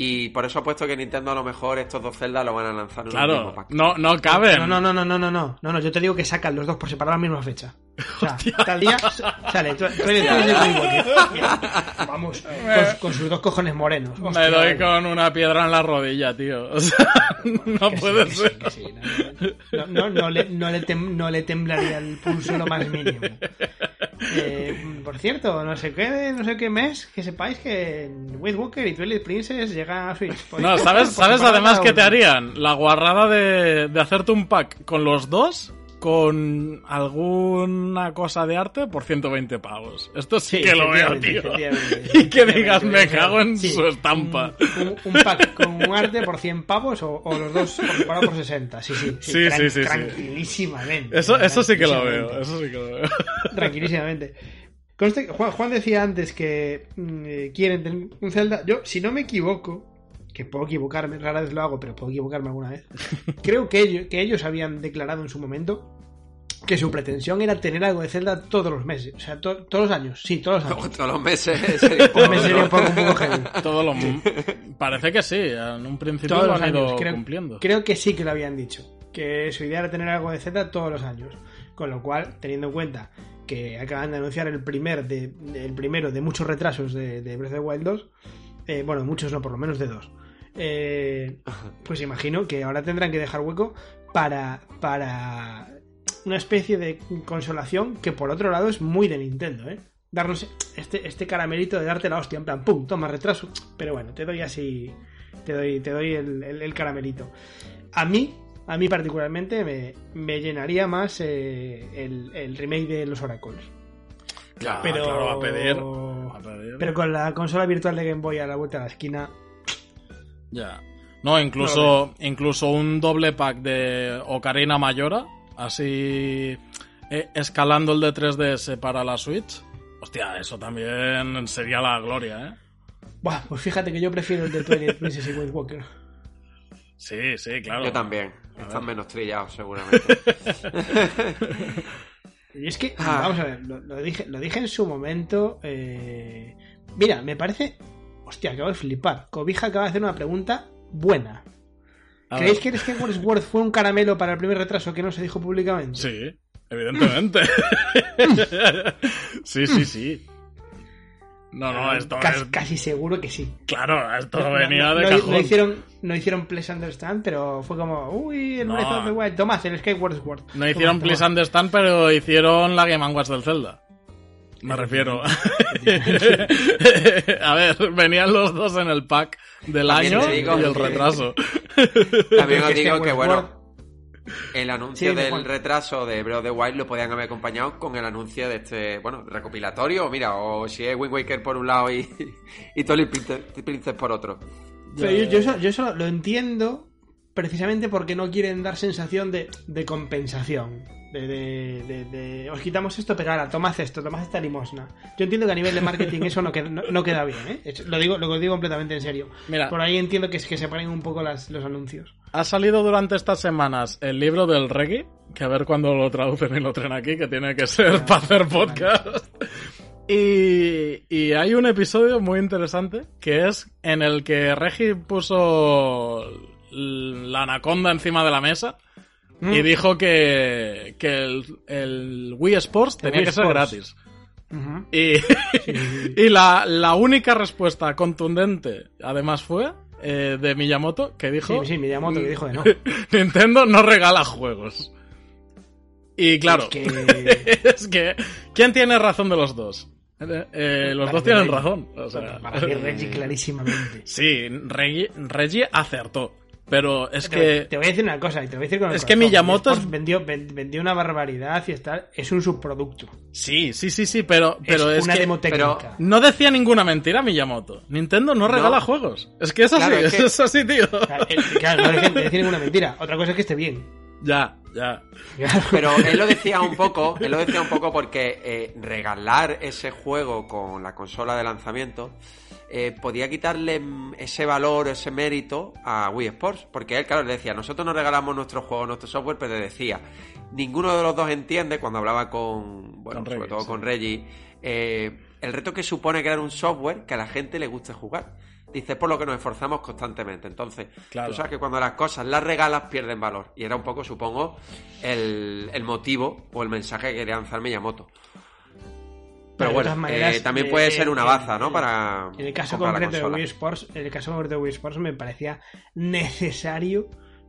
Y por eso ha puesto que Nintendo a lo mejor estos dos celdas lo van a lanzar en
claro,
el mismo pack.
No, no caben.
No, no, no, no, no, no, no, no, no, yo te digo que sacan los dos por separado a la misma fecha. O sea, tal día (laughs) sale, tú, tú eres, Vamos, con, sus dos cojones morenos.
Me doy con una piedra en la rodilla, tío. O sea, (laughs) no puede ser.
no, no, no, le, no, le no le temblaría el pulso lo más mínimo. Eh, por cierto, no sé qué, no sé qué mes, que sepáis que Wind Walker y Twilight Princess llegan a Switch.
No, ¿sabes, ¿sabes además que te harían? La guarrada de, de hacerte un pack con los dos con alguna cosa de arte por 120 pavos. Esto sí, que lo veo, tío. (laughs) Y que digas, me cago en su estampa.
Un, pack con un arte por 100 pavos o, los dos por, por 60. Sí, sí.
Sí, sí, sí,
Tranquilísimamente.
Eso, eso sí que lo veo. Eso sí que lo veo.
Tranquilísimamente. Conste que Juan, Juan decía antes que mm, eh, quieren tener un Zelda. Yo, si no me equivoco, que puedo equivocarme, rara vez lo hago, pero puedo equivocarme alguna vez. (laughs) Creo que ellos, que ellos habían declarado en su momento que su pretensión era tener algo de Zelda todos los meses. O sea, to- todos los años. Sí, todos los años. (laughs)
Todos los meses (laughs) sería un
Todos los
poco,
meses sería
¿no?
un poco, un poco heavy.
Todo lo... Parece que sí, en un principio
Todos
lo
los
han ido
años. Creo,
cumpliendo.
creo que sí que lo habían dicho. Que su idea era tener algo de Zelda todos los años. Con lo cual, teniendo en cuenta que acaban de anunciar el primer de, el primero de muchos retrasos de, de Breath of the Wild 2, eh, bueno, muchos no, por lo menos de dos. eh, (laughs) pues imagino que ahora tendrán que dejar hueco para, para una especie de consolación que por otro lado es muy de Nintendo, ¿eh? Darnos este, este caramelito de darte la hostia, en plan, pum, toma retraso. Pero bueno, te doy así, te doy, te doy el, el- el caramelito. A mí, a mí particularmente, me, me llenaría más eh, el, el remake de los Oracles.
Ya,
pero,
claro, a pedir. A pedir.
pero con la consola virtual de Game Boy a la vuelta de la esquina,
Ya. No, incluso, incluso un doble pack de Ocarina Mayora, así eh, escalando el de 3DS para la Switch. Hostia, eso también sería la gloria, ¿eh?
Buah, pues fíjate que yo prefiero el de Twilight Princess y Wind Walker.
Sí, sí, claro.
Yo también. Están menos trillados, seguramente. (laughs)
Y es que,
Ah.
vamos a ver, lo, lo dije, lo dije en su momento. eh, Mira, me parece. Hostia, acabo de flipar. Cobija acaba de hacer una pregunta buena.
A
¿Creéis
ver.
que el Skyward Sword fue un caramelo para el primer retraso que no se dijo públicamente?
Sí, evidentemente. (laughs) sí, sí, sí. No, no, esto
casi,
es...
casi seguro que sí.
Claro, esto
No-
venía
no,
de
no-
cajón.
no hicieron, no hicieron Please Understand, pero fue como, uy, el
No.
Breath of the Wild, tomad el Skyward Sword.
No hicieron Please. Understand, pero hicieron la Game Watch del Zelda. Me refiero. (laughs) A ver, venían los dos en el pack del
También
año y el retraso.
También (laughs) os digo que, bueno, el anuncio
Sí,
del retraso de Breath of the Wild lo podían haber acompañado con el anuncio de este, bueno, recopilatorio, mira, o si es Wind Waker por un lado y, y Twilight Princess, Princess por otro.
Pero yo, yo eso, yo eso lo entiendo precisamente porque no quieren dar sensación de, de compensación. De, de- de- de, os quitamos esto, pero ahora tomad esto, tomad esta limosna. Yo entiendo que a nivel de marketing eso no queda, no, no queda bien, ¿eh? Lo digo, lo digo completamente en serio.
Mira.
Por ahí entiendo que es que se paren un poco las, los anuncios.
Ha salido durante estas semanas el libro del reggae, que a ver cuándo lo traducen y lo traen aquí, que tiene que ser (laughs) para hacer podcast. Y, y hay un episodio muy interesante que es en el que Regi puso la anaconda encima de la mesa
Mm.
y dijo que, que el, el Wii Sports tenía
Wii
que ser gratis. Y, (laughs) y la, la única respuesta contundente, además, fue eh, de Miyamoto, que dijo...
Sí, sí, Miyamoto que dijo de no. (laughs)
Nintendo no regala juegos. Y claro,
Es que- (laughs)
es que ¿quién tiene razón de los dos? Eh, eh, los
Para
dos tienen
Reggie.
razón. O sea,
Para mí Reggie clarísimamente.
sí, Reggie, Reggie acertó. Pero es
Te,
que
te voy a decir una cosa, y te voy a decir con el
Es que. Miyamoto es-
vendió, ven- vendió una barbaridad y está, es un subproducto.
sí, sí, sí, sí, pero, pero
es,
es,
una
que
demo
pero-
técnica.
no decía ninguna mentira Miyamoto. Nintendo no regala
No.
juegos. Es que es así,
Claro, es (laughs) que-
es así, tío.
Claro, no decía ninguna mentira. Otra cosa es que esté bien.
Ya, ya. (laughs)
Pero él lo decía un poco, él lo decía un poco porque eh, regalar ese juego con la consola de lanzamiento eh, podía quitarle ese valor, ese mérito a Wii Sports. Porque él, claro, le decía, nosotros nos regalamos nuestro juego, nuestro software, pero le decía, ninguno de los dos entiende cuando hablaba con, bueno,
Con
sobre
Reggie,
todo
sí.
con Reggie, eh, el reto que supone crear un software que a la gente le guste jugar. Dice, por lo que nos esforzamos constantemente. Entonces,
Claro.
tú sabes que cuando las cosas las regalas pierden valor. Y era un poco, supongo, el, el motivo o el mensaje que quería lanzar Miyamoto. Pero bueno,
maneras,
eh, también
eh,
puede ser una baza, ¿no? Para
En el caso concreto de. Wii Sports, en el caso concreto de Wii Sports me parecía necesario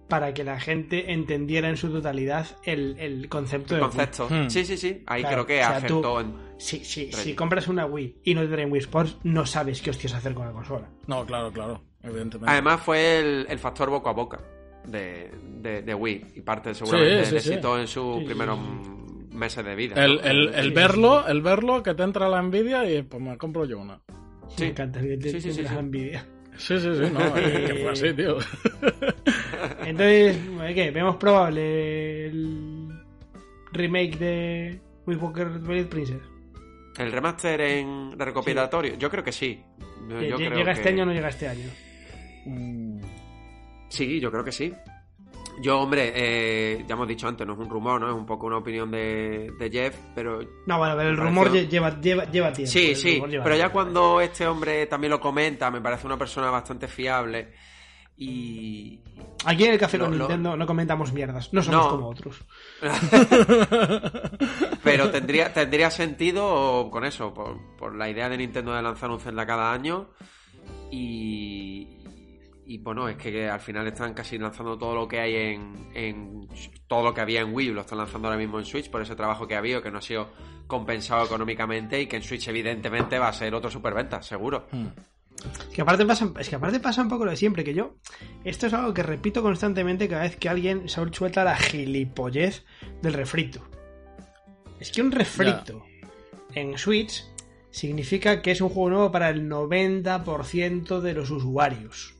para que la gente entendiera en su totalidad el, el concepto
El
de
concepto.
Hmm.
Sí, sí, sí. Ahí
Claro,
creo que
o sea, tú-
acertó en...
Wii. Sí, sí, si compras una Wii y no te traen Wii Sports, no sabes qué hostias hacer con la consola.
No, claro, claro. Evidentemente.
Además fue el, el factor boca a boca de, de, de Wii y parte seguramente
sí,
del
sí.
éxito en sus
Sí, sí,
primeros
sí.
meses de vida.
El,
¿no?
el, el
Sí,
verlo, el verlo, que te entra la envidia y pues me compro yo una.
Sí.
Me encanta que te,
Sí, sí, sí, sí.
envidia.
Sí, sí, sí, no, eh, que fue así, tío. (laughs)
Entonces, ¿qué? ¿Vemos probable el remake de Wii Poker Twilight Princess?
¿El remaster en recopilatorio? Yo creo que sí. Yo, yo creo
¿Llega
que-
este año o no llega este año?
Mm,
Sí, yo creo que sí. Yo, hombre, eh, ya hemos dicho antes, no es un rumor, ¿no? Es un poco una opinión de, de Jeff, pero
No, bueno, pero el rumor lleva, lleva, lleva tiempo.
Sí, sí, pero ya
tiempo.
cuando este hombre también lo comenta, me parece una persona bastante fiable y...
Aquí en el Café
Lo-
con
lo-
Nintendo no comentamos mierdas, no somos
No.
como otros. (laughs)
Pero (laughs) tendría, tendría sentido con eso, por, por la idea de Nintendo de lanzar un Zelda cada año y... Y bueno, es que al final están casi lanzando todo lo que hay en, en- Todo lo que había en Wii lo están lanzando ahora mismo en Switch por ese trabajo que ha habido, que no ha sido compensado económicamente y que en Switch evidentemente va a ser otro superventa, seguro.
mm.
Que aparte pasa, es que aparte pasa un poco lo de siempre, que yo, esto es algo que repito constantemente cada vez que alguien se suelta la gilipollez del refrito. Es que un refrito en Switch significa que es un juego nuevo para el 90% de los usuarios.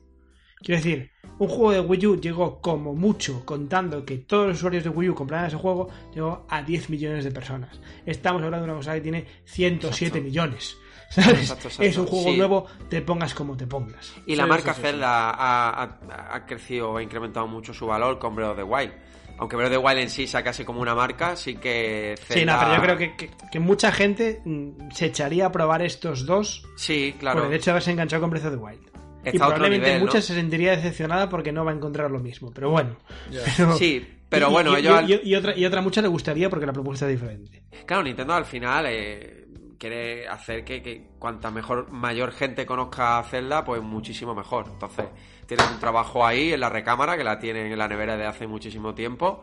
Quiero decir, un juego de Wii U llegó como mucho, contando que todos los usuarios de Wii U compraran ese juego, llegó a 10 millones de personas. Estamos hablando de una cosa que tiene 107
Exacto.
millones. (laughs) ¿sabes?
Exacto, exacto.
Es un juego
Sí.
nuevo, te pongas como te pongas.
Y la marca. Zelda ha, ha- ha crecido, ha incrementado mucho su valor con Breath of the Wild. Aunque Breath of the Wild en sí sea casi como una marca, sí que Zelda...
Sí, no, pero yo creo que, que- que mucha gente mm, se echaría a probar estos dos
Sí, claro.
por el hecho de haberse enganchado con Breath of the Wild.
Está
y probablemente
nivel, ¿no?
mucha se sentiría decepcionada porque no va a encontrar lo mismo. Pero bueno. (laughs) Pero-
Sí, pero bueno, ellos...
y otra, y otra mucha le gustaría porque la propuesta es diferente.
Claro, Nintendo al final eh, quiere hacer que, que cuanta mejor, mayor gente conozca Zelda, pues muchísimo mejor. Entonces, tienes un trabajo ahí en la recámara, que la tienen en la nevera de hace muchísimo tiempo,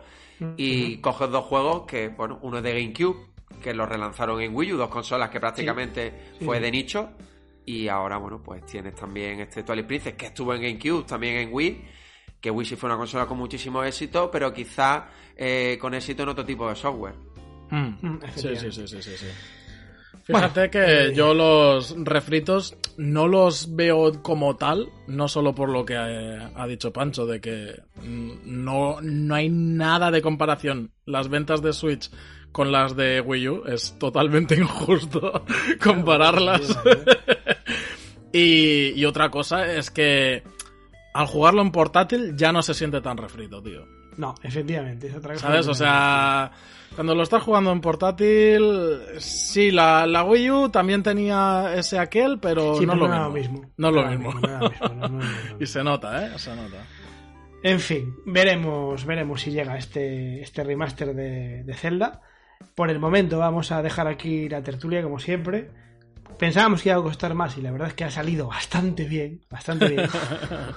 y coges dos juegos que, bueno, uno es de GameCube, que lo relanzaron en Wii U, dos consolas que prácticamente
Sí,
fue
sí.
de nicho, y ahora, bueno, pues tienes también este Twilight Princess, que estuvo en GameCube, también en Wii, que Wii sí fue una consola con muchísimo éxito, pero quizá eh, con éxito en otro tipo de software.
Mm.
Mm,
Sí, sí, sí, sí, sí,
Bueno,
Fíjate que
eh,
yo los refritos no los veo como tal, no solo por lo que ha, ha dicho Pancho, de que mm, no, no hay nada de comparación. Las ventas de Switch con las de Wii U es totalmente (laughs) injusto compararlas. (laughs) y, y otra cosa es que al jugarlo en portátil ya no se siente tan refrito, tío.
No, efectivamente. Es otra cosa
¿Sabes? O sea, cuando lo estás jugando en portátil, sí, la, la Wii U también tenía ese aquel, pero
Sí,
no, es lo mismo. No es lo mismo. (laughs) Y se nota, ¿eh? Se nota.
En fin, veremos, veremos si llega este, este remaster de, de Zelda. Por el momento vamos a dejar aquí la tertulia como siempre. Pensábamos que iba a costar más y la verdad es que ha salido bastante bien, bastante bien. (laughs)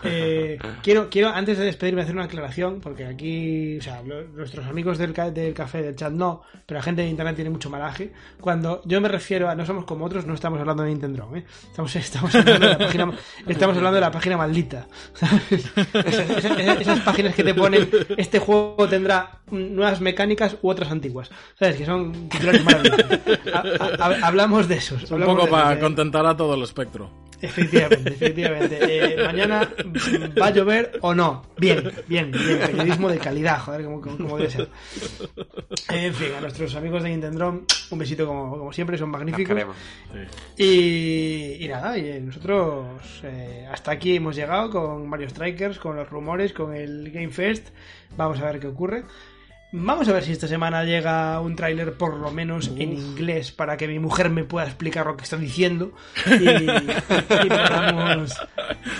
Eh, quiero, quiero antes de despedirme hacer una aclaración porque aquí, o sea, lo- nuestros amigos del, del café del chat no, pero la gente de internet tiene mucho malaje. Cuando yo me refiero a no somos como otros, no estamos hablando de Nintendo, ¿eh? estamos, estamos hablando de la página, estamos hablando de la página maldita. ¿sabes? Esas, esas- esas páginas que te ponen este juego tendrá nuevas mecánicas u otras antiguas. ¿Sabes? Que son titulares maravillosos. Ha- ha- hablamos de esos.
Un
hablamos
poco para
¿eh?
contentar a todo el espectro.
Efectivamente, efectivamente. (laughs) Eh, mañana mm, va a llover o no. Bien, bien, bien. Periodismo de calidad, joder, como, como, como debe ser. En fin, a nuestros amigos de Nintendo, un besito como, como siempre, son magníficos.
Sí.
Y, y nada, y eh, nosotros eh, hasta aquí hemos llegado con Mario Strikers, con los rumores, con el Game Fest. Vamos a ver qué ocurre. Vamos a ver si esta semana llega un tráiler por lo menos en inglés para que mi mujer me pueda explicar lo que está diciendo. (laughs) Y, y podamos,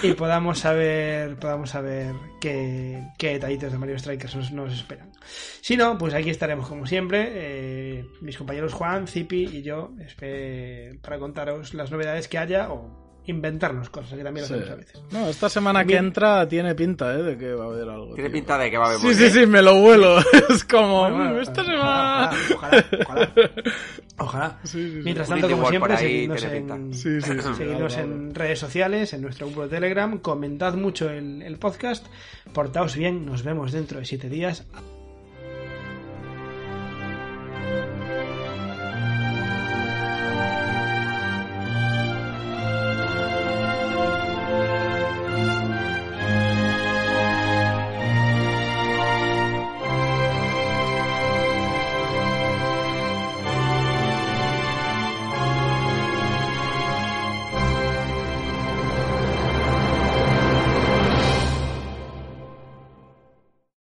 y podamos saber podamos saber qué, qué detallitos de Mario Strikers nos, nos esperan. Si no, pues aquí estaremos como siempre, eh, mis compañeros Juan, Zipi y yo, para contaros las novedades que haya o inventarnos cosas, que también lo
Sí.
hacemos a veces.
No, esta semana que entra tiene pinta, ¿eh? De que va a haber algo.
Tiene
tío.
pinta de que va a haber
Sí, sí, sí, me lo vuelo. (laughs) Es como,
Bueno, bueno,
"Mm, esta semana.
Ojalá, ojalá, ojalá. Ojalá. (laughs)
Sí, sí, sí.
Mientras tanto, como siempre, seguidnos en,
pinta.
Sí, sí, sí. (laughs)
seguidnos en redes sociales, en nuestro grupo de Telegram, comentad mucho el, el podcast, portaos bien, nos vemos dentro de siete días.